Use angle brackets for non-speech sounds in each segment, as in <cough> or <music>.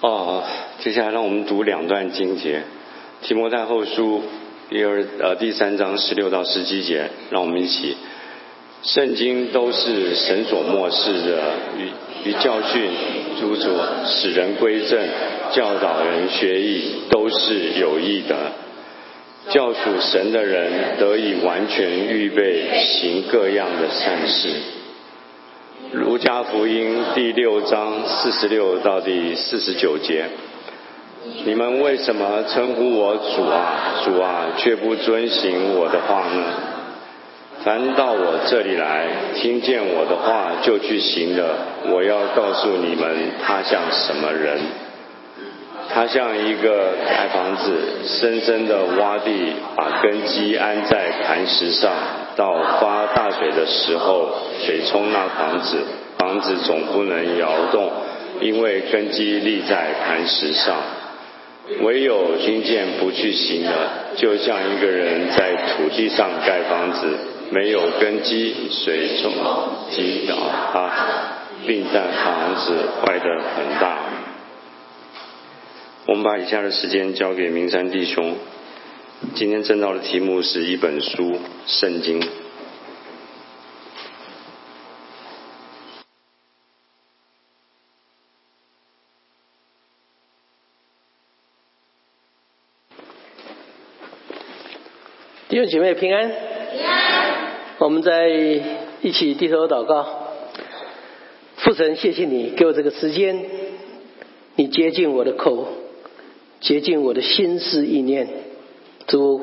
哦，接下来让我们读两段经节，《提摩太后书》第二呃第三章十六到十七节，让我们一起。圣经都是神所漠视的，与与教训、诸主使人归正、教导人学艺，都是有益的。教属神的人得以完全预备行各样的善事。儒家福音第六章四十六到第四十九节，你们为什么称呼我主啊主啊，却不遵行我的话呢？凡到我这里来，听见我的话就去行的，我要告诉你们，他像什么人？他像一个盖房子，深深的挖地，把根基安在磐石上。到发大水的时候，水冲那房子，房子总不能摇动，因为根基立在磐石上。唯有听见不去行的，就像一个人在土地上盖房子，没有根基，水冲击倒他，并让房子坏得很大。我们把以下的时间交给明山弟兄。今天正道的题目是一本书《圣经》。弟兄姐妹平安，平安。我们在一起低头祷告。父神，谢谢你给我这个时间，你接近我的口，接近我的心思意念。主，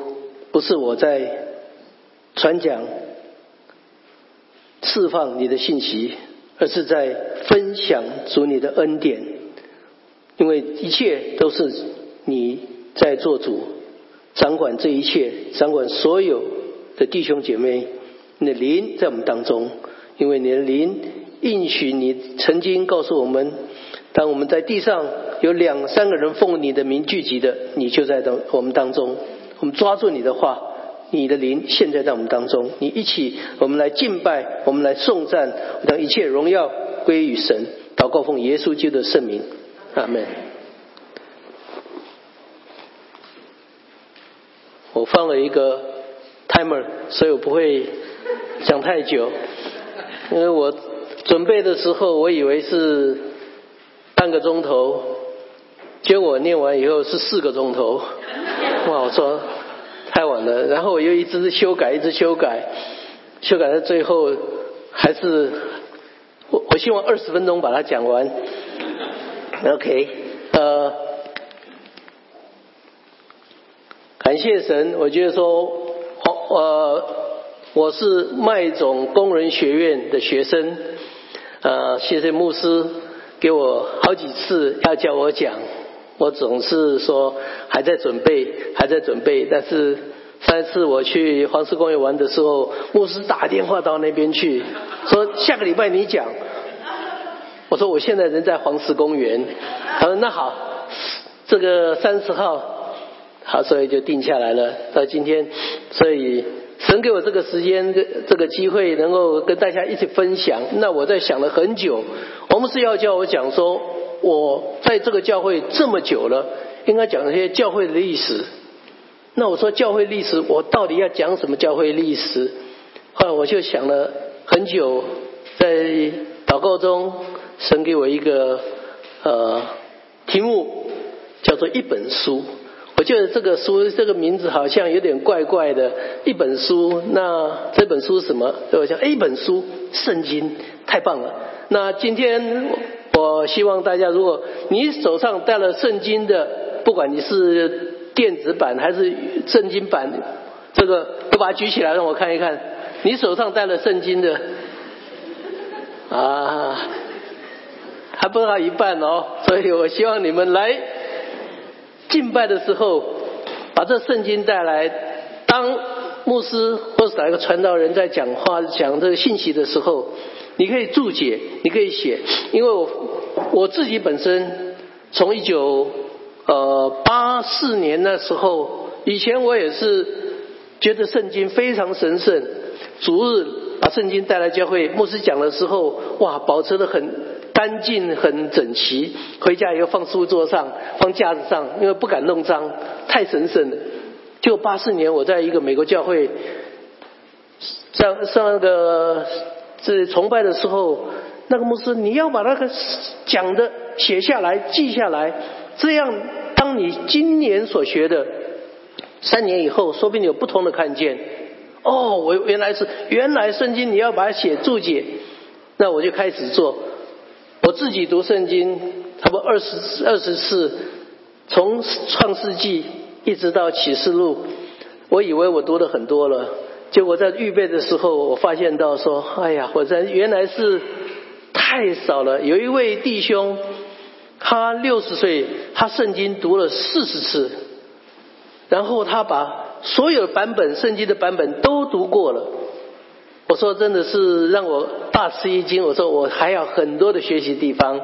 不是我在传讲、释放你的信息，而是在分享主你的恩典，因为一切都是你在做主。掌管这一切，掌管所有的弟兄姐妹，你的灵在我们当中，因为你的灵应许你曾经告诉我们，当我们在地上有两三个人奉你的名聚集的，你就在当我们当中。我们抓住你的话，你的灵现在在我们当中，你一起，我们来敬拜，我们来颂赞，让一切荣耀归于神。祷告奉耶稣基督的圣名，阿门。我放了一个 timer，所以我不会讲太久。因为我准备的时候，我以为是半个钟头，结果念完以后是四个钟头。哇，我说太晚了。然后我又一直修改，一直修改，修改到最后还是我我希望二十分钟把它讲完。OK，呃。感谢神，我觉得说，呃，我是麦总工人学院的学生，呃，谢谢牧师给我好几次要叫我讲，我总是说还在准备，还在准备。但是上一次我去黄石公园玩的时候，牧师打电话到那边去，说下个礼拜你讲。我说我现在人在黄石公园，他说那好，这个三十号。好，所以就定下来了。到今天，所以神给我这个时间、这这个机会，能够跟大家一起分享。那我在想了很久，我们是要叫我讲说，我在这个教会这么久了，应该讲一些教会的历史。那我说教会历史，我到底要讲什么教会历史？后来我就想了很久，在祷告中，神给我一个呃题目，叫做一本书。我觉得这个书这个名字好像有点怪怪的，一本书。那这本书是什么？我想，一本书，圣经，太棒了。那今天我希望大家，如果你手上带了圣经的，不管你是电子版还是圣经版，这个都把它举起来让我看一看。你手上带了圣经的，啊，还不到一半哦。所以我希望你们来。敬拜的时候，把这圣经带来。当牧师或者哪一个传道人在讲话、讲这个信息的时候，你可以注解，你可以写。因为我我自己本身从一九呃八四年那时候，以前我也是觉得圣经非常神圣。逐日把圣经带来教会，牧师讲的时候，哇，保持的很干净、很整齐。回家以后放书桌上、放架子上，因为不敢弄脏，太神圣了。就八四年，我在一个美国教会上上那个这崇拜的时候，那个牧师，你要把那个讲的写下来、记下来，这样当你今年所学的，三年以后，说不定有不同的看见。哦，我原来是原来圣经你要把它写注解，那我就开始做。我自己读圣经，差不多二十二十次，从创世纪一直到启示录，我以为我读的很多了，结果在预备的时候，我发现到说，哎呀，我在原来是太少了。有一位弟兄，他六十岁，他圣经读了四十次，然后他把。所有版本圣经的版本都读过了，我说真的是让我大吃一惊。我说我还有很多的学习地方。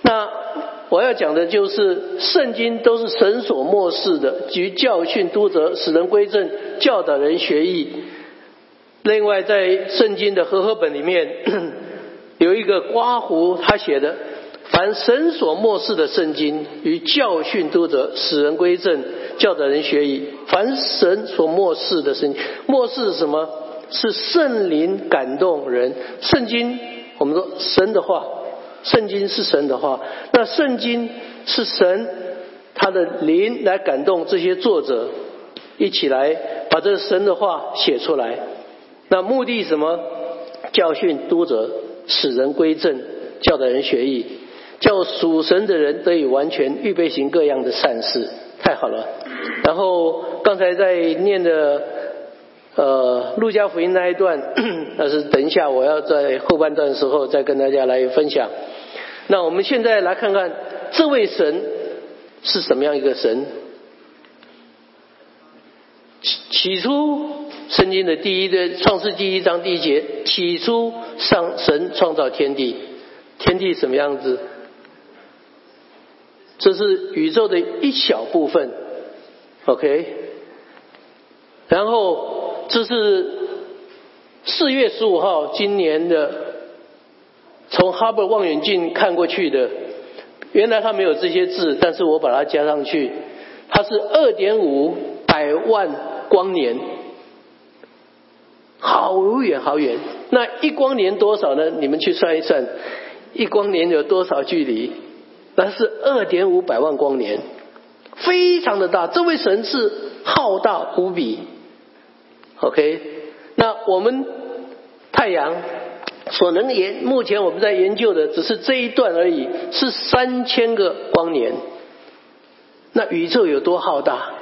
那我要讲的就是圣经都是神所漠视的，及教训、督责、使人归正、教导人学艺。另外，在圣经的和合本里面 <clears throat> 有一个刮胡，他写的。凡神所漠视的圣经，与教训督责，使人归正，教导人学义。凡神所漠视的圣经，漠视是什么？是圣灵感动人。圣经，我们说神的话，圣经是神的话。那圣经是神他的灵来感动这些作者，一起来把这神的话写出来。那目的什么？教训督者，使人归正，教导人学艺。叫属神的人得以完全预备行各样的善事，太好了。然后刚才在念的呃路加福音那一段，<clears throat> 那是等一下我要在后半段的时候再跟大家来分享。那我们现在来看看这位神是什么样一个神。起起初圣经的第一的创世第一章第一节，起初上神创造天地，天地什么样子？这是宇宙的一小部分，OK。然后这是四月十五号今年的，从哈勃望远镜看过去的。原来它没有这些字，但是我把它加上去，它是二点五百万光年，好远好远。那一光年多少呢？你们去算一算，一光年有多少距离？那是二点五百万光年，非常的大。这位神是浩大无比。OK，那我们太阳所能研，目前我们在研究的只是这一段而已，是三千个光年。那宇宙有多浩大？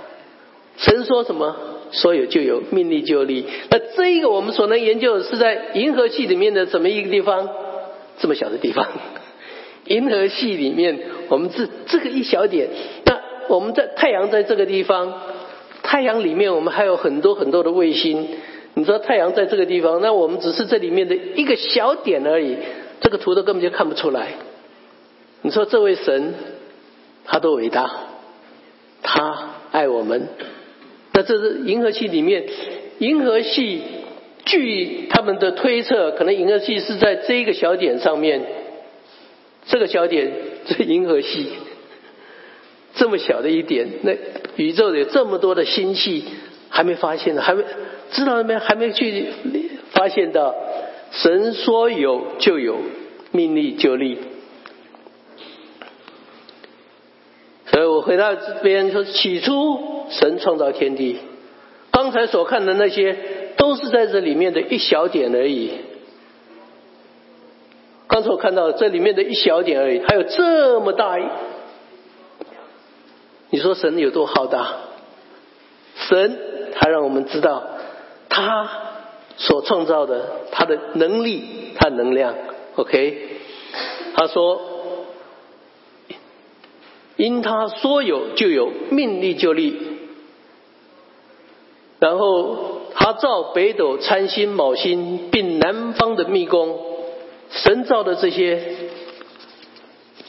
神说什么，说有就有，命立就立。那这一个我们所能研究的是在银河系里面的怎么一个地方？这么小的地方。银河系里面，我们这这个一小点，那我们在太阳在这个地方，太阳里面我们还有很多很多的卫星。你说太阳在这个地方，那我们只是这里面的一个小点而已，这个图都根本就看不出来。你说这位神，他多伟大，他爱我们。那这是银河系里面，银河系据他们的推测，可能银河系是在这一个小点上面。这个小点，这银河系这么小的一点，那宇宙有这么多的星系还没发现呢，还没知道没？还没去发现到，神说有就有，命立就立。所以我回到这边说，起初神创造天地，刚才所看的那些都是在这里面的一小点而已。刚才我看到这里面的一小点而已，还有这么大，你说神有多浩大？神他让我们知道他所创造的他的能力、他能量。OK，他说因他说有就有，命立就立。然后他造北斗、参星、卯星，并南方的密宫。神造的这些，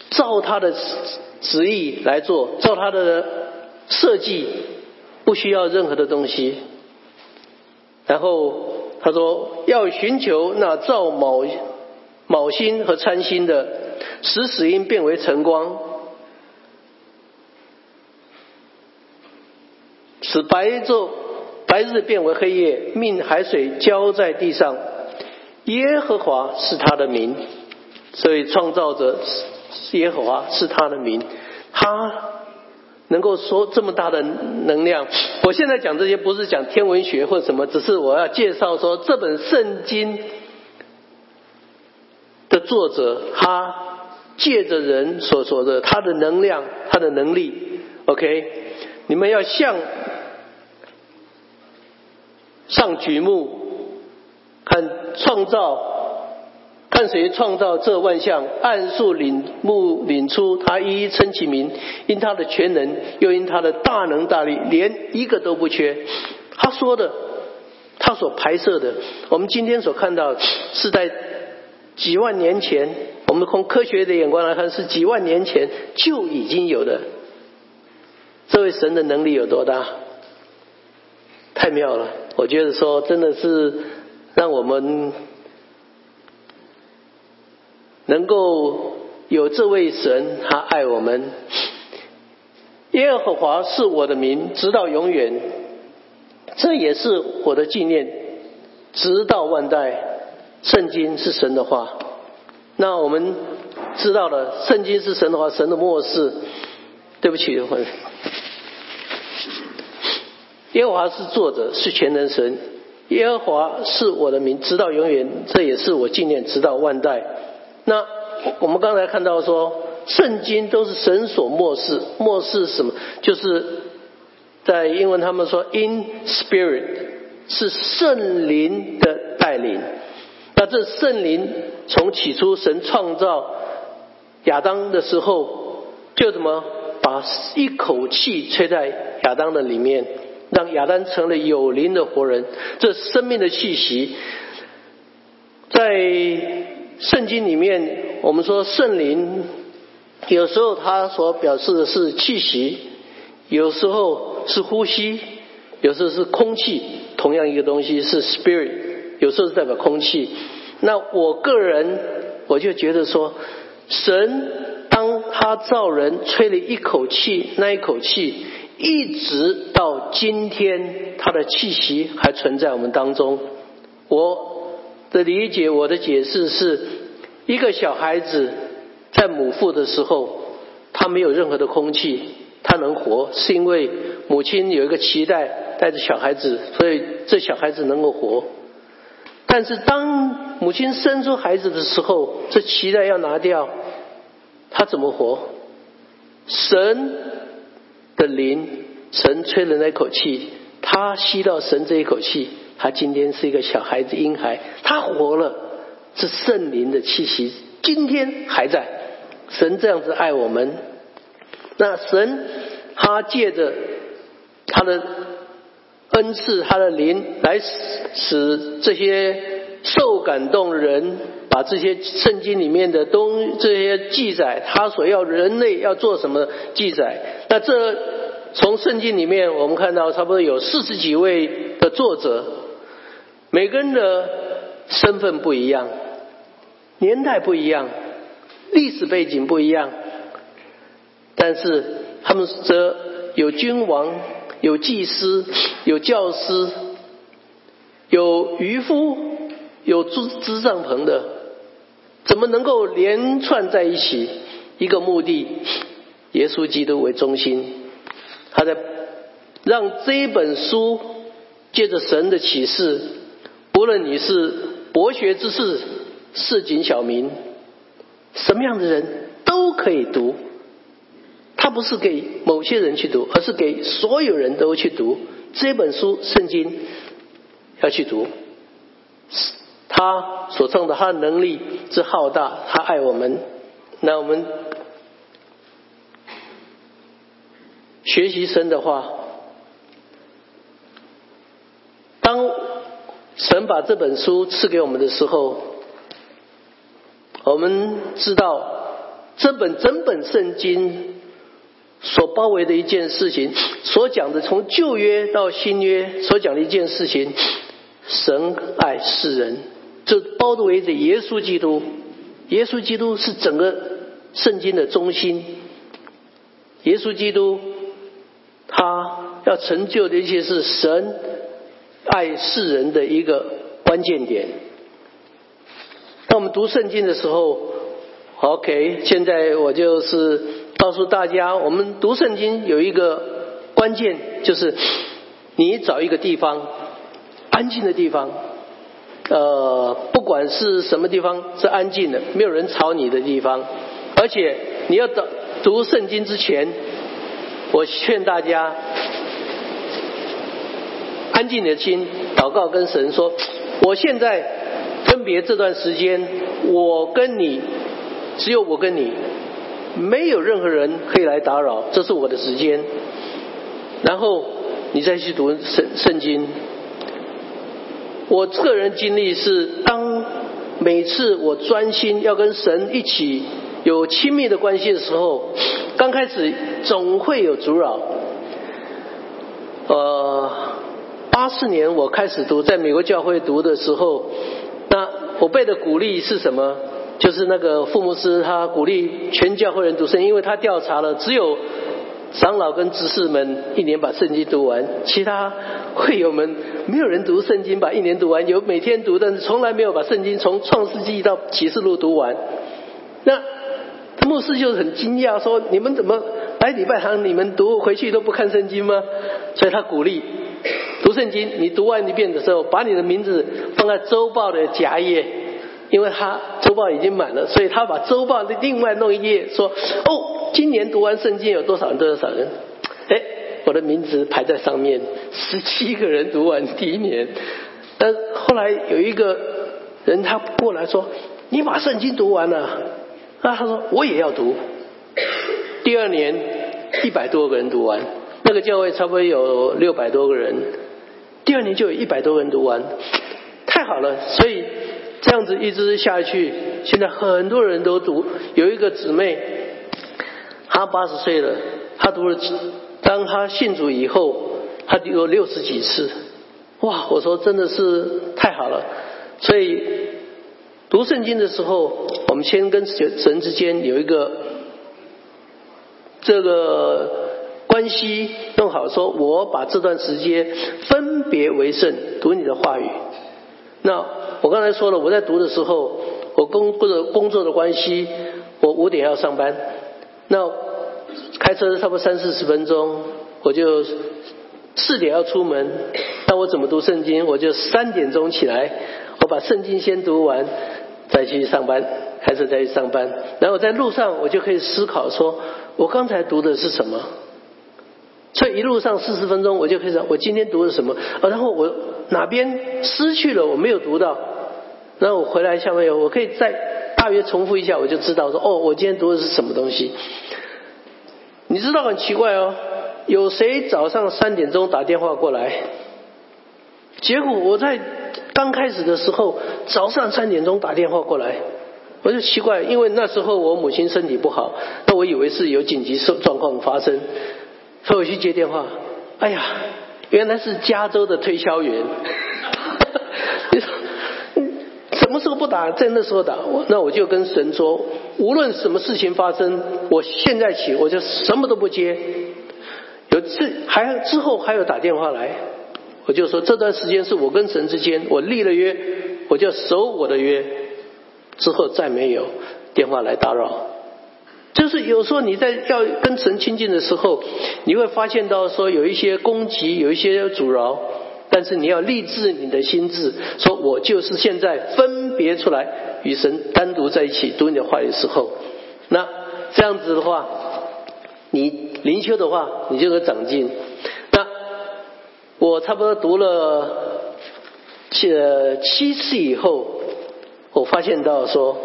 造他的旨意来做，照他的设计，不需要任何的东西。然后他说要寻求那照卯卯星和参星的，使死因变为晨光，使白昼白日变为黑夜，命海水浇在地上。耶和华是他的名，所以创造者耶和华是他的名，他。能够说这么大的能量，我现在讲这些不是讲天文学或什么，只是我要介绍说这本圣经的作者，他借着人所说的他的能量，他的能力，OK，你们要向上举目看创造。看谁创造这万象，暗数领目领出，他一一称其名，因他的全能，又因他的大能大力，连一个都不缺。他说的，他所拍摄的，我们今天所看到是在几万年前，我们从科学的眼光来看，是几万年前就已经有的。这位神的能力有多大？太妙了！我觉得说，真的是让我们。能够有这位神，他爱我们。耶和华是我的名，直到永远。这也是我的纪念，直到万代。圣经是神的话。那我们知道了，圣经是神的话，神的末世。对不起，耶和华是作者，是全能神。耶和华是我的名，直到永远。这也是我纪念，直到万代。那我们刚才看到说，圣经都是神所漠视，漠视什么？就是在英文他们说，in spirit 是圣灵的带领。那这圣灵从起初神创造亚当的时候，就怎么把一口气吹在亚当的里面，让亚当成了有灵的活人。这生命的气息，在。圣经里面，我们说圣灵，有时候它所表示的是气息，有时候是呼吸，有时候是空气，同样一个东西是 spirit，有时候是代表空气。那我个人我就觉得说，神当他造人吹了一口气，那一口气一直到今天，他的气息还存在我们当中。我。的理解，我的解释是，一个小孩子在母腹的时候，他没有任何的空气，他能活，是因为母亲有一个脐带带着小孩子，所以这小孩子能够活。但是当母亲生出孩子的时候，这脐带要拿掉，他怎么活？神的灵，神吹的那口气，他吸到神这一口气。他今天是一个小孩子婴孩，他活了，是圣灵的气息，今天还在。神这样子爱我们，那神他借着他的恩赐，他的灵来使使这些受感动人，把这些圣经里面的东这些记载，他所要人类要做什么记载。那这从圣经里面我们看到，差不多有四十几位的作者。每个人的身份不一样，年代不一样，历史背景不一样，但是他们则有君王、有祭司、有教师、有渔夫、有支支帐篷的，怎么能够连串在一起？一个目的，耶稣基督为中心，他在让这本书借着神的启示。无论你是博学之士、市井小民，什么样的人都可以读。它不是给某些人去读，而是给所有人都去读这本书《圣经》，要去读。他所创的，他的能力之浩大，他爱我们。那我们学习神的话，当。神把这本书赐给我们的时候，我们知道这本整本圣经所包围的一件事情，所讲的从旧约到新约所讲的一件事情，神爱世人，这包围着耶稣基督。耶稣基督是整个圣经的中心。耶稣基督，他要成就的一些是神爱世人的一个关键点。当我们读圣经的时候，OK，现在我就是告诉大家，我们读圣经有一个关键，就是你找一个地方，安静的地方，呃，不管是什么地方是安静的，没有人吵你的地方，而且你要找。读圣经之前，我劝大家安静的心，祷告跟神说：我现在分别这段时间，我跟你只有我跟你，没有任何人可以来打扰，这是我的时间。然后你再去读圣圣经。我个人经历是，当每次我专心要跟神一起。有亲密的关系的时候，刚开始总会有阻扰。呃，八四年我开始读，在美国教会读的时候，那我被的鼓励是什么？就是那个傅牧师他鼓励全教会人读圣经，因为他调查了，只有长老跟执事们一年把圣经读完，其他会友们没有人读圣经把一年读完，有每天读，但是从来没有把圣经从创世纪到启示录读完。那牧师就很惊讶，说：“你们怎么来礼拜堂？你们读回去都不看圣经吗？”所以他鼓励读圣经。你读完一遍的时候，把你的名字放在周报的夹页，因为他周报已经满了，所以他把周报的另外弄一页，说：“哦，今年读完圣经有多少人？多少人？”哎，我的名字排在上面，十七个人读完第一年。但后来有一个人他过来说：“你把圣经读完了。”那他说我也要读，第二年一百多个人读完，那个教会差不多有六百多个人，第二年就有一百多人读完，太好了，所以这样子一直下去，现在很多人都读。有一个姊妹，她八十岁了，她读了，当她信主以后，她读了六十几次，哇！我说真的是太好了，所以。读圣经的时候，我们先跟神之间有一个这个关系弄好，说我把这段时间分别为圣，读你的话语。那我刚才说了，我在读的时候，我工或者工作的关系，我五点要上班，那开车差不多三四十分钟，我就四点要出门，那我怎么读圣经？我就三点钟起来，我把圣经先读完。再去上班，开车再去上班？然后在路上，我就可以思考说，我刚才读的是什么？所以一路上四十分钟，我就可以说，我今天读的什么？然后我哪边失去了，我没有读到，然后我回来下面有，我可以再大约重复一下，我就知道说，哦，我今天读的是什么东西？你知道很奇怪哦，有谁早上三点钟打电话过来？结果我在。刚开始的时候，早上三点钟打电话过来，我就奇怪，因为那时候我母亲身体不好，那我以为是有紧急状状况发生，所以我去接电话。哎呀，原来是加州的推销员。<laughs> 你说，什么时候不打？在那时候打，那我就跟神说，无论什么事情发生，我现在起我就什么都不接。有次还之后还有打电话来。我就说这段时间是我跟神之间，我立了约，我就守我的约，之后再没有电话来打扰。就是有时候你在要跟神亲近的时候，你会发现到说有一些攻击，有一些阻挠，但是你要立志你的心智，说我就是现在分别出来与神单独在一起读你的话的时候，那这样子的话，你灵修的话，你就有长进。那我差不多读了七七次以后，我发现到说，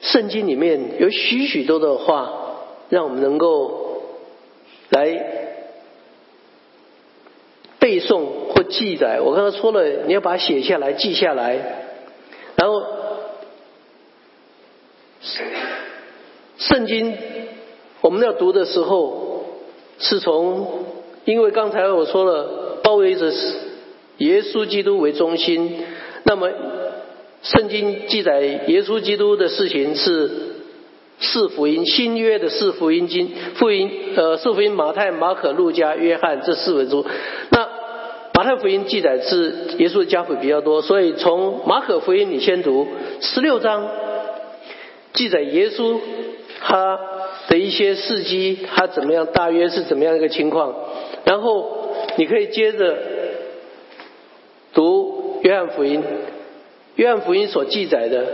圣经里面有许许多的话，让我们能够来背诵或记载。我刚才说了，你要把它写下来、记下来，然后圣经我们要读的时候，是从。因为刚才我说了，包围着耶稣基督为中心，那么圣经记载耶稣基督的事情是四福音，新约的四福音经，福音呃四福音马太、马可、路加、约翰这四本书。那马太福音记载是耶稣的家谱比较多，所以从马可福音你先读十六章，记载耶稣他的一些事迹，他怎么样，大约是怎么样一个情况。然后你可以接着读约翰福音，约翰福音所记载的，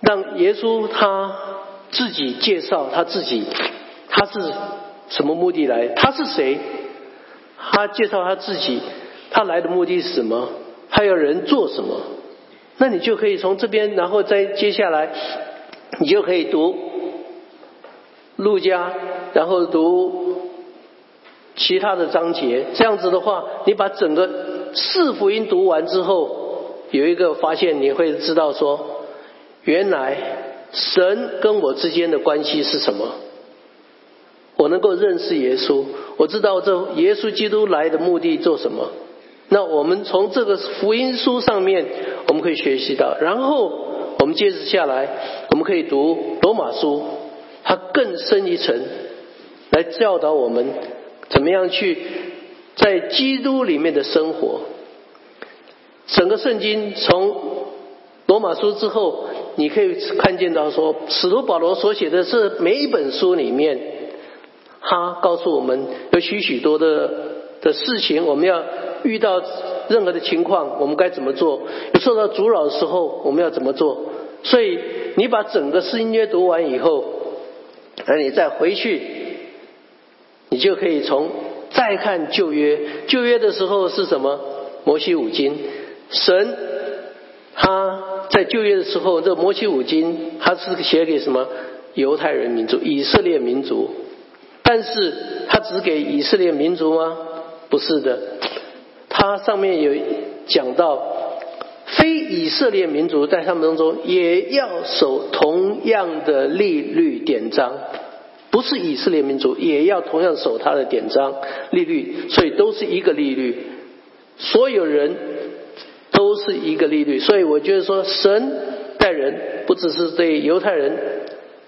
让耶稣他自己介绍他自己，他是什么目的来？他是谁？他介绍他自己，他来的目的是什么？他要人做什么？那你就可以从这边，然后再接下来，你就可以读路加，然后读其他的章节。这样子的话，你把整个四福音读完之后，有一个发现，你会知道说，原来神跟我之间的关系是什么。我能够认识耶稣，我知道这耶稣基督来的目的做什么。那我们从这个福音书上面，我们可以学习到。然后我们接着下来，我们可以读罗马书，它更深一层，来教导我们怎么样去在基督里面的生活。整个圣经从罗马书之后，你可以看见到说，使徒保罗所写的是每一本书里面。他告诉我们有许许多的的事情，我们要遇到任何的情况，我们该怎么做？有受到阻扰的时候，我们要怎么做？所以你把整个新约读完以后，那你再回去，你就可以从再看旧约。旧约的时候是什么？摩西五经。神他在旧约的时候，这摩西五经他是写给什么？犹太人民族、以色列民族。但是他只给以色列民族吗？不是的，他上面有讲到，非以色列民族在他们当中也要守同样的利率典章，不是以色列民族也要同样守他的典章利率，所以都是一个利率，所有人都是一个利率，所以我觉得说神待人不只是对犹太人，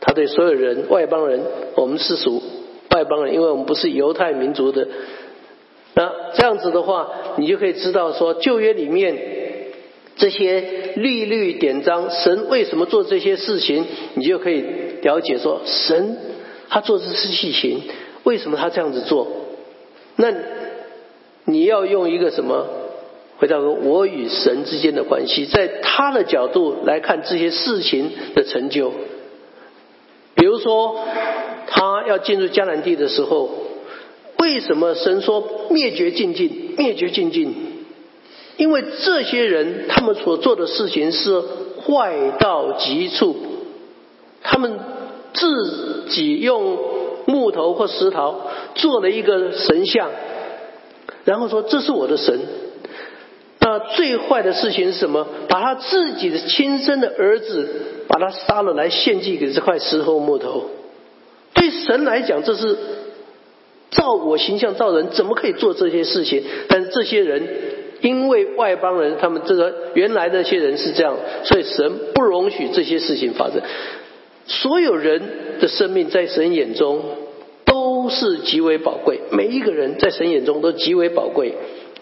他对所有人外邦人，我们是属。外邦人，因为我们不是犹太民族的，那这样子的话，你就可以知道说旧约里面这些律律典章，神为什么做这些事情，你就可以了解说神他做这些事情，为什么他这样子做？那你要用一个什么回到我与神之间的关系，在他的角度来看这些事情的成就，比如说。他要进入迦南地的时候，为什么神说灭绝尽尽？灭绝尽尽，因为这些人他们所做的事情是坏到极处，他们自己用木头或石头做了一个神像，然后说这是我的神。那最坏的事情是什么？把他自己的亲生的儿子把他杀了来献祭给这块石头木头。对神来讲，这是造我形象造人，怎么可以做这些事情？但是这些人因为外邦人，他们这个原来那些人是这样，所以神不容许这些事情发生。所有人的生命在神眼中都是极为宝贵，每一个人在神眼中都极为宝贵。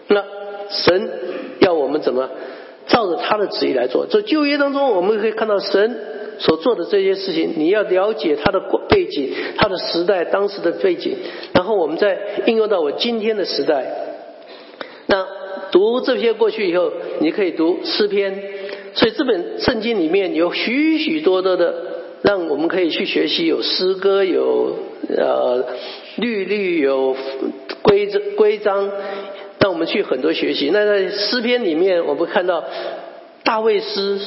那神我们怎么照着他的旨意来做？在旧约当中，我们可以看到神。所做的这些事情，你要了解他的背景、他的时代、当时的背景，然后我们再应用到我今天的时代。那读这些过去以后，你可以读诗篇。所以这本圣经里面有许许多多的，让我们可以去学习，有诗歌，有呃律律，有规则规章，让我们去很多学习。那在诗篇里面，我们看到大卫诗。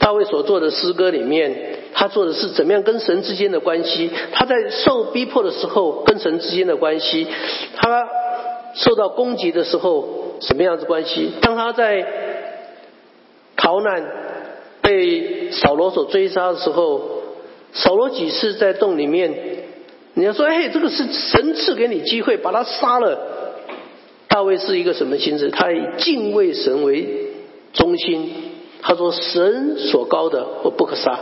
大卫所做的诗歌里面，他做的是怎么样跟神之间的关系？他在受逼迫的时候跟神之间的关系，他受到攻击的时候什么样子关系？当他在逃难被扫罗所追杀的时候，扫罗几次在洞里面，你要说，哎，这个是神赐给你机会把他杀了。大卫是一个什么心思？他以敬畏神为中心。他说：“神所高的我不可杀。”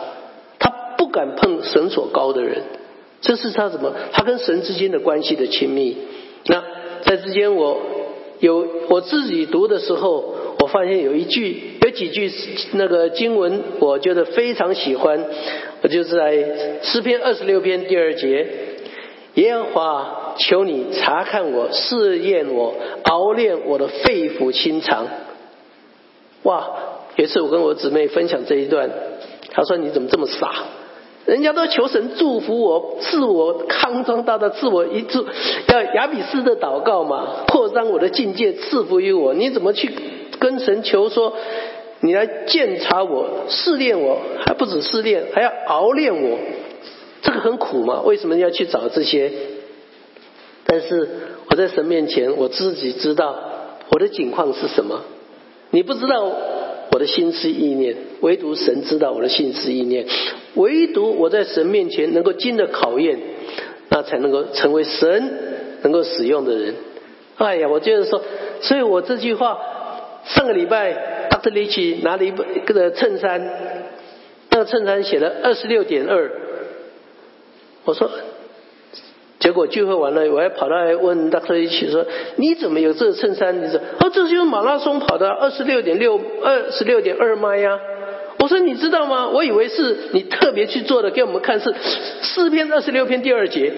他不敢碰神所高的人，这是他什么？他跟神之间的关系的亲密。那在之间，我有我自己读的时候，我发现有一句、有几句那个经文，我觉得非常喜欢。我就是在诗篇二十六篇第二节：“耶和华，求你查看我，试验我，熬炼我的肺腑心肠。”哇！有一次我跟我姊妹分享这一段，她说：“你怎么这么傻？人家都求神祝福我，赐我康庄大道，赐我一祝，要亚比斯的祷告嘛，扩张我的境界，赐福于我。你怎么去跟神求说，你来鉴察我，试炼我，还不止试炼，还要熬炼我？这个很苦嘛？为什么要去找这些？但是我在神面前，我自己知道我的境况是什么。你不知道我的心思意念，唯独神知道我的心思意念。唯独我在神面前能够经得考验，那才能够成为神能够使用的人。哎呀，我就是说，所以我这句话，上个礼拜，Dr. l i c h 拿了一本一个衬衫，那个衬衫写了二十六点二，我说。结果聚会完了，我还跑来问大哥一起说：“你怎么有这个衬衫？”你说：“哦，这就是马拉松跑的二十六点六二十六点二迈呀。”我说：“你知道吗？我以为是你特别去做的，给我们看是四篇二十六篇第二节。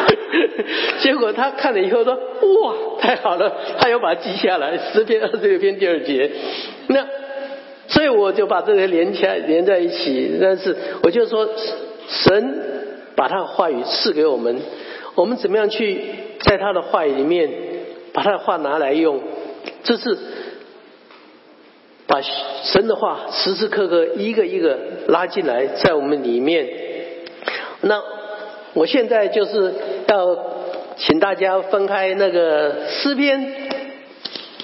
<laughs> ”结果他看了以后说：“哇，太好了！”他要把它记下来，十篇二十六篇第二节。那所以我就把这个连起来，连在一起。但是我就说神。把他的话语赐给我们，我们怎么样去在他的话语里面把他的话拿来用？这是把神的话时时刻刻一个一个拉进来，在我们里面。那我现在就是要请大家分开那个诗篇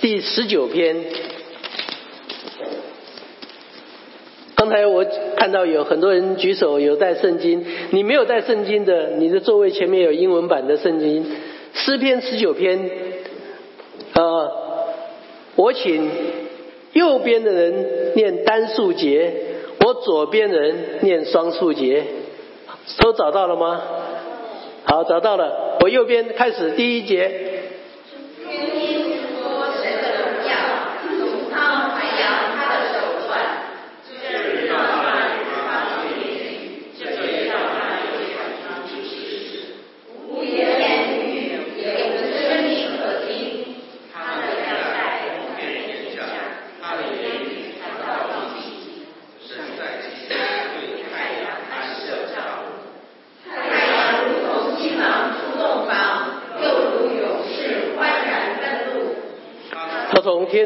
第十九篇。刚才我看到有很多人举手有带圣经，你没有带圣经的，你的座位前面有英文版的圣经，诗篇十九篇，呃，我请右边的人念单数节，我左边的人念双数节，都找到了吗？好，找到了，我右边开始第一节。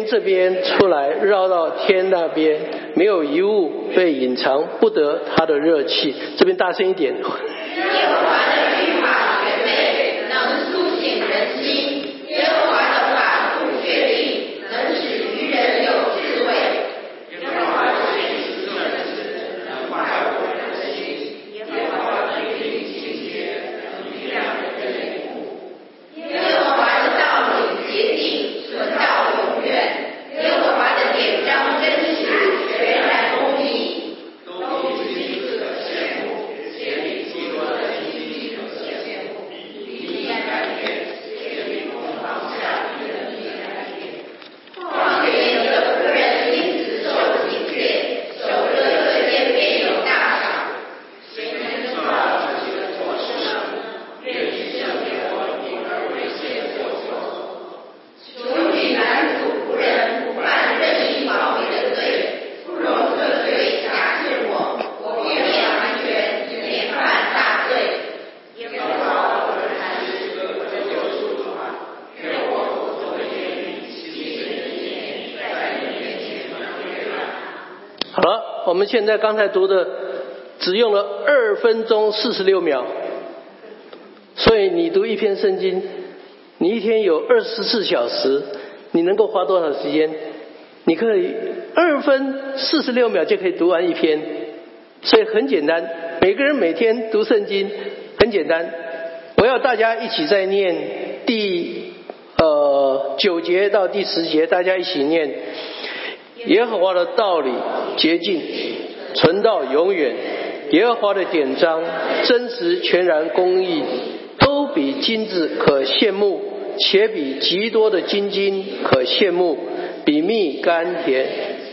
这边出来，绕到天那边，没有一物被隐藏，不得它的热气。这边大声一点。我们现在刚才读的只用了二分钟四十六秒，所以你读一篇圣经，你一天有二十四小时，你能够花多少时间？你可以二分四十六秒就可以读完一篇，所以很简单。每个人每天读圣经很简单。我要大家一起在念第呃九节到第十节，大家一起念耶和华的道理洁净。存到永远，耶和华的典章真实全然公义，都比金子可羡慕，且比极多的金金可羡慕，比蜜甘甜，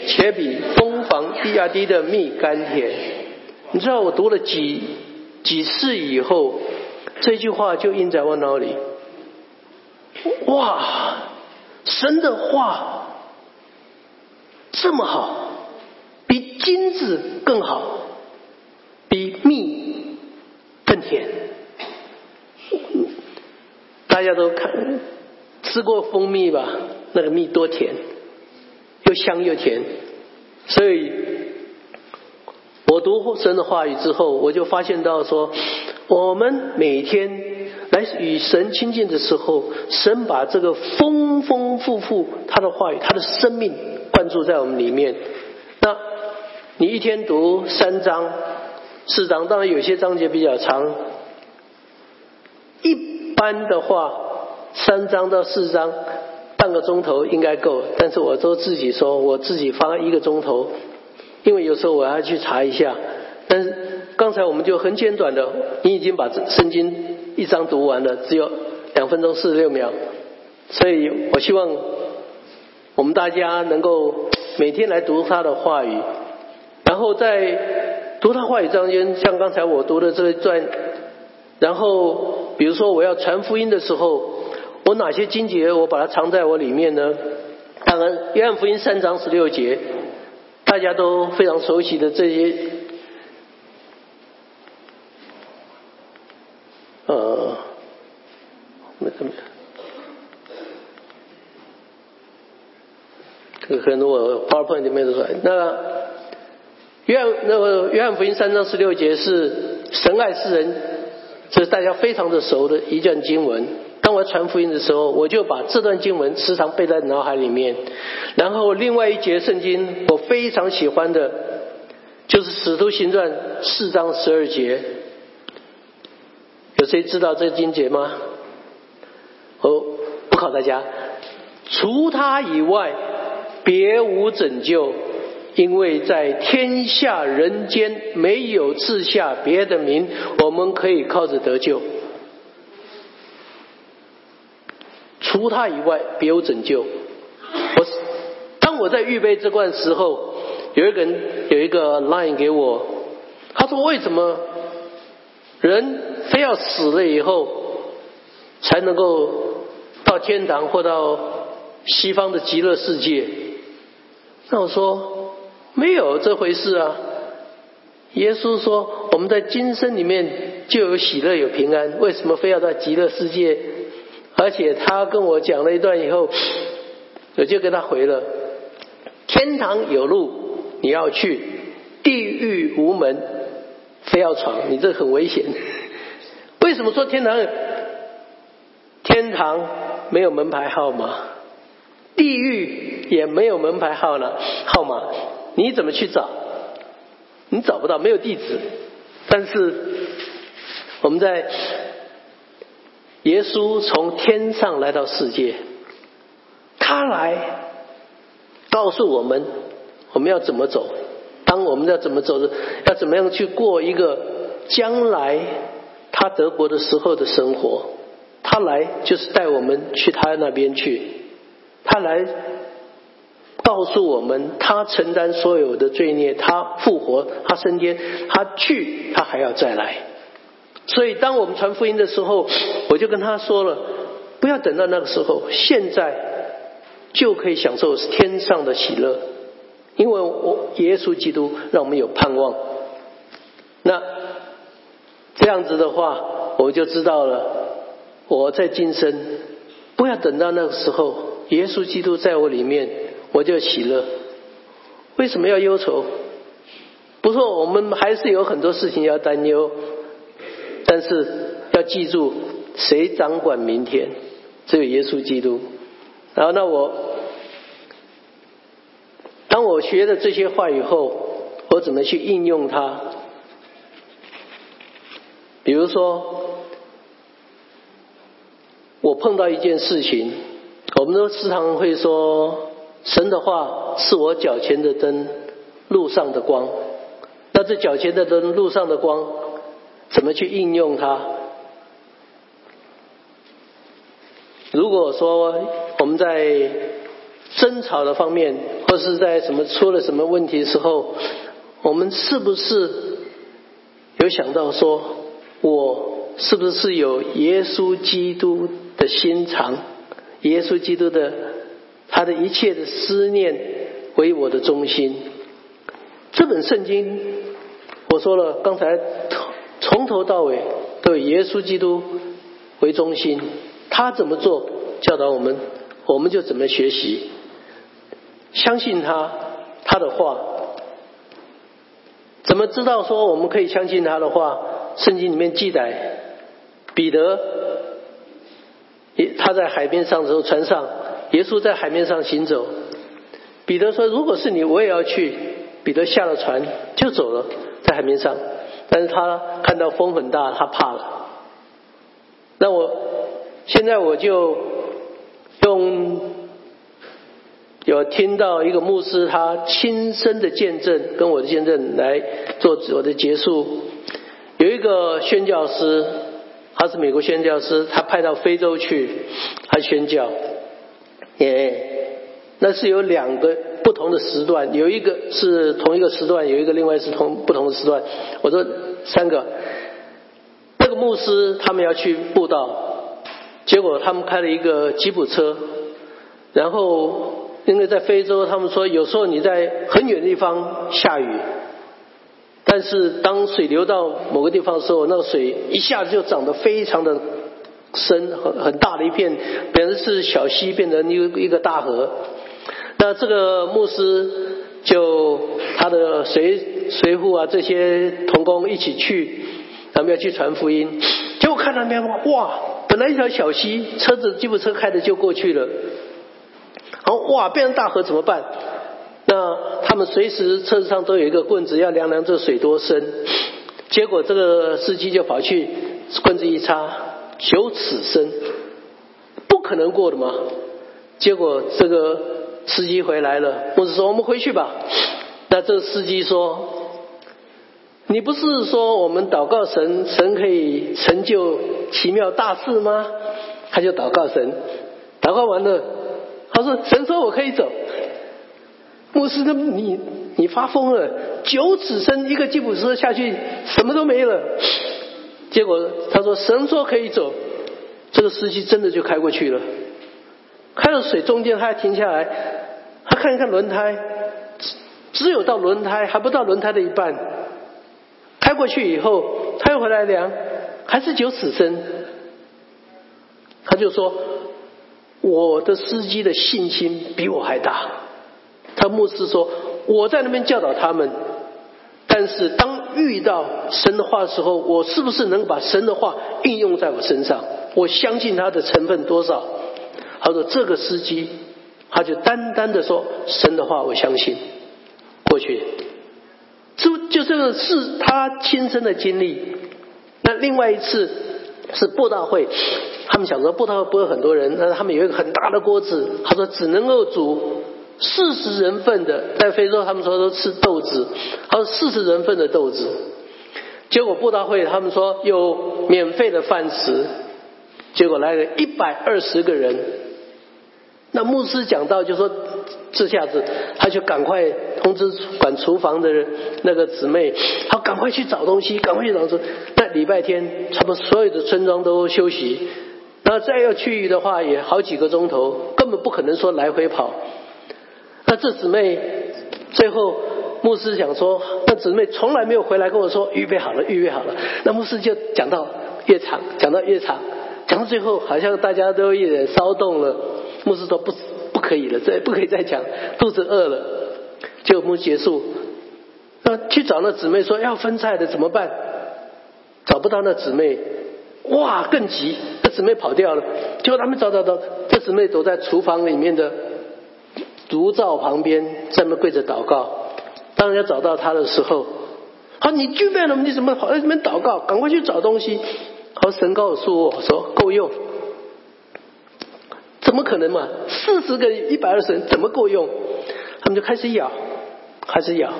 且比蜂房低亚低的蜜甘甜。你知道我读了几几次以后，这句话就印在我脑里。哇，神的话这么好，比金子更好，比蜜更甜。大家都看吃过蜂蜜吧？那个蜜多甜，又香又甜。所以，我读神的话语之后，我就发现到说，我们每天。来与神亲近的时候，神把这个丰丰富富他的话语、他的生命灌注在我们里面。那你一天读三章、四章，当然有些章节比较长。一般的话，三章到四章，半个钟头应该够。但是我都自己说，我自己花一个钟头，因为有时候我要去查一下。但是刚才我们就很简短的，你已经把这圣经。一章读完了，只有两分钟四十六秒，所以我希望我们大家能够每天来读他的话语，然后在读他话语中间，像刚才我读的这一段，然后比如说我要传福音的时候，我哪些经节我把它藏在我里面呢？当然，约翰福音三章十六节，大家都非常熟悉的这些。呃，没怎么，可可能我 PowerPoint 里面都说，那约那个约翰福音三章十六节是神爱世人，这是大家非常的熟的一段经文。当我传福音的时候，我就把这段经文时常背在脑海里面。然后另外一节圣经我非常喜欢的，就是使徒行传四章十二节。有谁知道这经节吗？哦，不考大家。除他以外，别无拯救，因为在天下人间没有赐下别的名，我们可以靠着得救。除他以外，别无拯救。我当我在预备这段时候，有一个人有一个 line 给我，他说：“为什么人？”非要死了以后才能够到天堂或到西方的极乐世界。那我说没有这回事啊！耶稣说我们在今生里面就有喜乐有平安，为什么非要到极乐世界？而且他跟我讲了一段以后，我就跟他回了：天堂有路你要去，地狱无门非要闯，你这很危险。为什么说天堂天堂没有门牌号码，地狱也没有门牌号了？号码你怎么去找？你找不到，没有地址。但是我们在耶稣从天上来到世界，他来告诉我们我们要怎么走。当我们要怎么走的，要怎么样去过一个将来。他德国的时候的生活，他来就是带我们去他那边去，他来告诉我们，他承担所有的罪孽，他复活，他升天，他去，他还要再来。所以，当我们传福音的时候，我就跟他说了，不要等到那个时候，现在就可以享受天上的喜乐，因为我耶稣基督让我们有盼望。那。这样子的话，我就知道了。我在今生不要等到那个时候，耶稣基督在我里面，我就喜乐。为什么要忧愁？不错，我们还是有很多事情要担忧，但是要记住，谁掌管明天？只有耶稣基督。然后，那我当我学了这些话以后，我怎么去应用它？比如说，我碰到一件事情，我们都时常会说，神的话是我脚前的灯，路上的光。那这脚前的灯，路上的光，怎么去应用它？如果说我们在争吵的方面，或是在什么出了什么问题的时候，我们是不是有想到说，我是不是有耶稣基督的心肠？耶稣基督的他的一切的思念为我的中心。这本圣经我说了，刚才从头到尾都以耶稣基督为中心。他怎么做，教导我们，我们就怎么学习。相信他，他的话，怎么知道说我们可以相信他的话？圣经里面记载，彼得，他在海边上的时候，船上，耶稣在海面上行走。彼得说：“如果是你，我也要去。”彼得下了船就走了，在海面上，但是他看到风很大，他怕了。那我。现在我就用有听到一个牧师他亲身的见证，跟我的见证来做我的结束。有一个宣教师，他是美国宣教师，他派到非洲去，他宣教。耶，那是有两个不同的时段，有一个是同一个时段，有一个另外是同不同的时段。我说三个，那个牧师他们要去布道。结果他们开了一个吉普车，然后因为在非洲，他们说有时候你在很远的地方下雨，但是当水流到某个地方的时候，那个水一下子就涨得非常的深，很很大的一片，本来是小溪变成一一个大河。那这个牧师就他的随随护啊这些童工一起去，他们要去传福音，结果看那边哇！本来一条小溪，车子吉普车开的就过去了。好哇，变成大河怎么办？那他们随时车子上都有一个棍子，要量量这水多深。结果这个司机就跑去棍子一插，九尺深，不可能过的嘛。结果这个司机回来了，牧师说：“我们回去吧。”那这个司机说：“你不是说我们祷告神，神可以成就？”奇妙大事吗？他就祷告神，祷告完了，他说：“神说我可以走。”牧师，那你你发疯了？九尺深一个吉普车下去，什么都没了。结果他说：“神说可以走。”这个司机真的就开过去了，开到水中间，他还停下来，他看一看轮胎，只只有到轮胎，还不到轮胎的一半。开过去以后，他又回来量。还是九尺深，他就说我的司机的信心比我还大。他牧师说我在那边教导他们，但是当遇到神的话的时候，我是不是能把神的话应用在我身上？我相信他的成分多少？他说这个司机他就单单的说神的话，我相信。过去，就就这个是他亲身的经历。那另外一次是布道会，他们想说布道会不会很多人，但是他们有一个很大的锅子，他说只能够煮四十人份的，在非洲他们说都吃豆子，他说四十人份的豆子，结果布道会他们说有免费的饭食，结果来了一百二十个人，那牧师讲到就说。这下子，他就赶快通知管厨房的人那个姊妹，他赶快去找东西，赶快去找东西。那礼拜天，差不多所有的村庄都休息，那再要去的话，也好几个钟头，根本不可能说来回跑。那这姊妹最后，牧师讲说，那姊妹从来没有回来跟我说预备好了，预备好了。那牧师就讲到越长，讲到越长，讲到最后，好像大家都有点骚动了。牧师说不不。可以了，再不可以再讲，肚子饿了，就不结束。那去找那姊妹说要分菜的怎么办？找不到那姊妹，哇，更急，那姊妹跑掉了。结果他们找找找，这姊妹躲在厨房里面的炉灶旁边，在那跪着祷告。当人家找到他的时候，好，你具备了，你怎么跑在那边祷告？赶快去找东西。好，神告诉我说够用。怎么可能嘛？四十个一百二十人怎么够用？他们就开始咬，开始咬，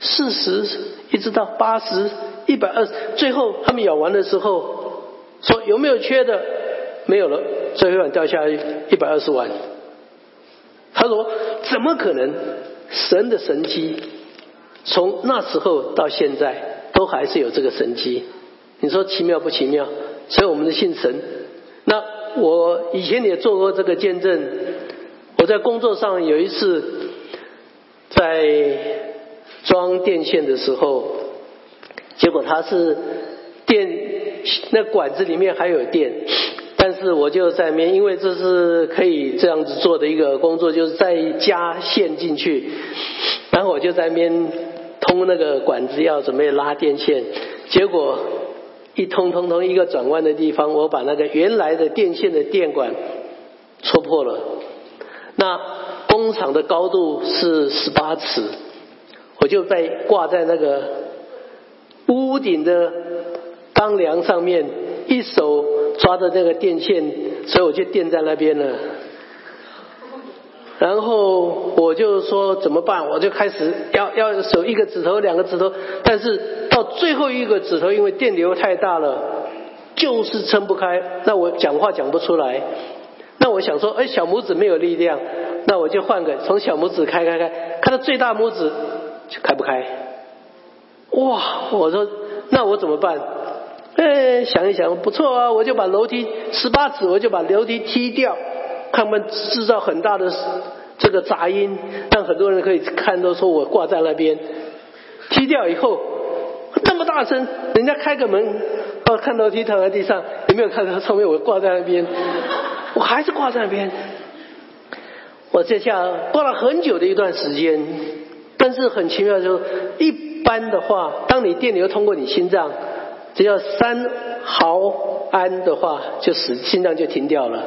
四十一直到八十、一百二十，最后他们咬完的时候说有没有缺的？没有了，最后一碗掉下一百二十碗。他说怎么可能？神的神机从那时候到现在都还是有这个神机，你说奇妙不奇妙？所以我们的信神。那我以前也做过这个见证，我在工作上有一次在。装电线的时候，结果它是电那管子里面还有电，但是我就在面，因为这是可以这样子做的一个工作，就是再加线进去，然后我就在面通那个管子要准备拉电线，结果一通通通一个转弯的地方，我把那个原来的电线的电管戳破了。那工厂的高度是十八尺。我就被挂在那个屋顶的钢梁上面，一手抓着那个电线，所以我就垫在那边了。然后我就说怎么办？我就开始要要手一个指头两个指头，但是到最后一个指头，因为电流太大了，就是撑不开。那我讲话讲不出来。那我想说，哎，小拇指没有力量，那我就换个从小拇指开开开，开到最大拇指。就开不开，哇！我说那我怎么办？哎，想一想，不错啊，我就把楼梯十八尺，我就把楼梯踢掉，看不制造很大的这个杂音，让很多人可以看到说我挂在那边。踢掉以后，那么大声，人家开个门，哦，看楼梯躺在地上，有没有看到上面我挂在那边？我还是挂在那边。我这下挂了很久的一段时间。但是很奇妙的，就一般的话，当你电流通过你心脏，只要三毫安的话，就死心脏就停掉了。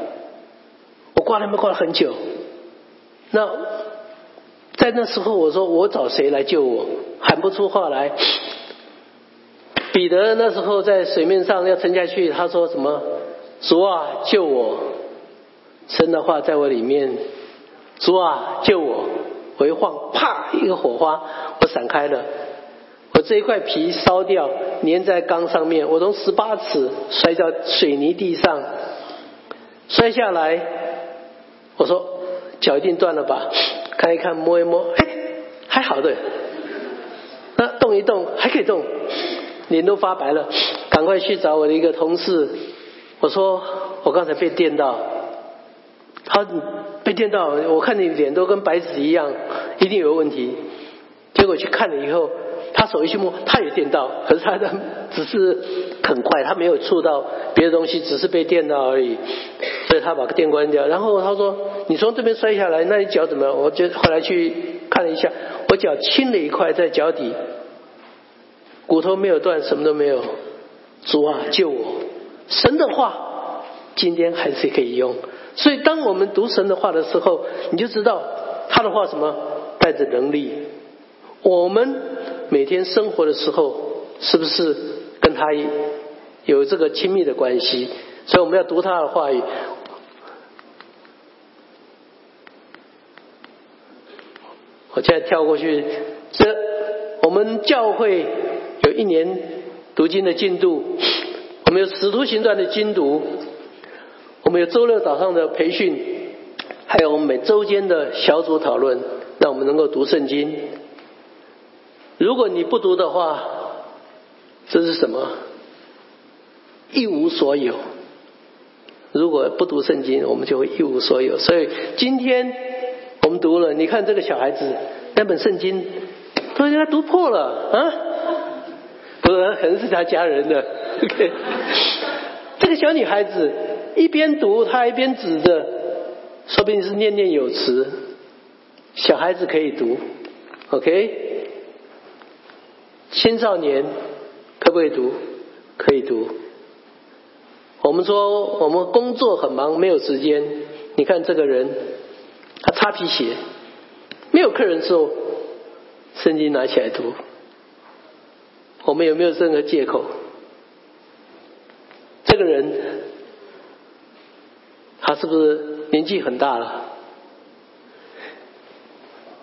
我挂那边挂了很久，那在那时候我说我找谁来救我，喊不出话来。彼得那时候在水面上要沉下去，他说什么？主啊救我！神的话在我里面，主啊救我！我一晃，啪！一个火花，我闪开了。这一块皮烧掉，粘在缸上面。我从十八尺摔到水泥地上，摔下来。我说脚一定断了吧？看一看，摸一摸，哎，还好的。那动一动还可以动，脸都发白了。赶快去找我的一个同事，我说我刚才被电到。他。被电到，我看你脸都跟白纸一样，一定有问题。结果去看了以后，他手一去摸，他也电到，可是他的只是很快，他没有触到别的东西，只是被电到而已。所以他把电关掉。然后他说：“你从这边摔下来，那你脚怎么？”我就后来去看了一下，我脚青了一块在脚底，骨头没有断，什么都没有。主啊，救我！神的话，今天还是可以用。所以，当我们读神的话的时候，你就知道他的话什么带着能力。我们每天生活的时候，是不是跟他有这个亲密的关系？所以，我们要读他的话语。我现在跳过去，这我们教会有一年读经的进度，我们有使徒行传的精读。我们有周六早上的培训，还有我们每周间的小组讨论，让我们能够读圣经。如果你不读的话，这是什么？一无所有。如果不读圣经，我们就会一无所有。所以今天我们读了，你看这个小孩子那本圣经，都给他读破了啊！不是，可能是他家人的。OK，这个小女孩子。一边读，她一边指着，说不定是念念有词。小孩子可以读，OK？青少年可不可以读？可以读。我们说我们工作很忙，没有时间。你看这个人，他擦皮鞋，没有客人时候，圣经拿起来读。我们有没有任何借口？这个人。他是不是年纪很大了？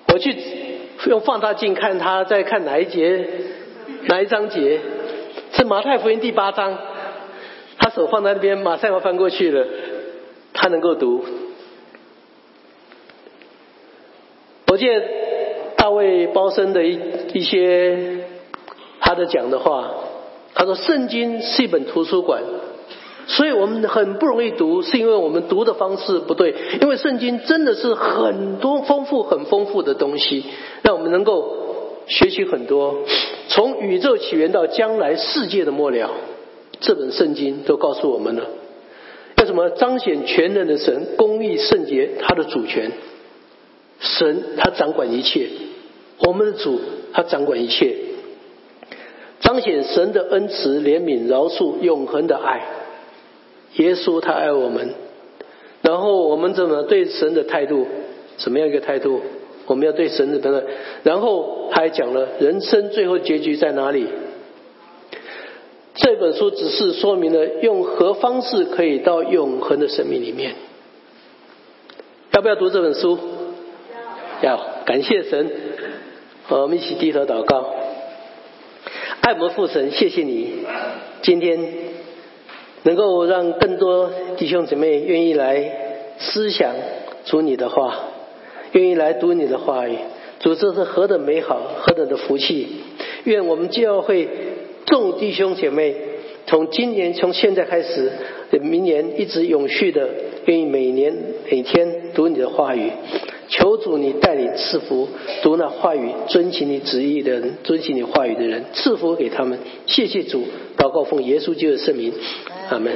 我去用放大镜看他在看哪一节哪一章节，是马太福音第八章，他手放在那边，马上要翻过去了，他能够读。我见大卫包森的一一些他的讲的话，他说圣经是一本图书馆。所以我们很不容易读，是因为我们读的方式不对。因为圣经真的是很多丰富、很丰富的东西，让我们能够学习很多。从宇宙起源到将来世界的末了，这本圣经都告诉我们了。要什么彰显全能的神，公义圣洁，他的主权。神他掌管一切，我们的主他掌管一切，彰显神的恩慈、怜悯、饶恕、永恒的爱。耶稣他爱我们，然后我们怎么对神的态度？什么样一个态度？我们要对神的等等。然后还讲了人生最后结局在哪里？这本书只是说明了用何方式可以到永恒的生命里面。要不要读这本书？要。感谢神，和我们一起低头祷告。爱我们父神，谢谢你今天。能够让更多弟兄姊妹愿意来思想主你的话，愿意来读你的话语，主这是何等美好，何等的福气！愿我们教会众弟兄姐妹，从今年从现在开始，明年一直永续的，愿意每年每天读你的话语。求主你带领赐福读那话语、遵循你旨意的人，遵循你话语的人，赐福给他们。谢谢主，祷告奉耶稣基督的圣名，阿门。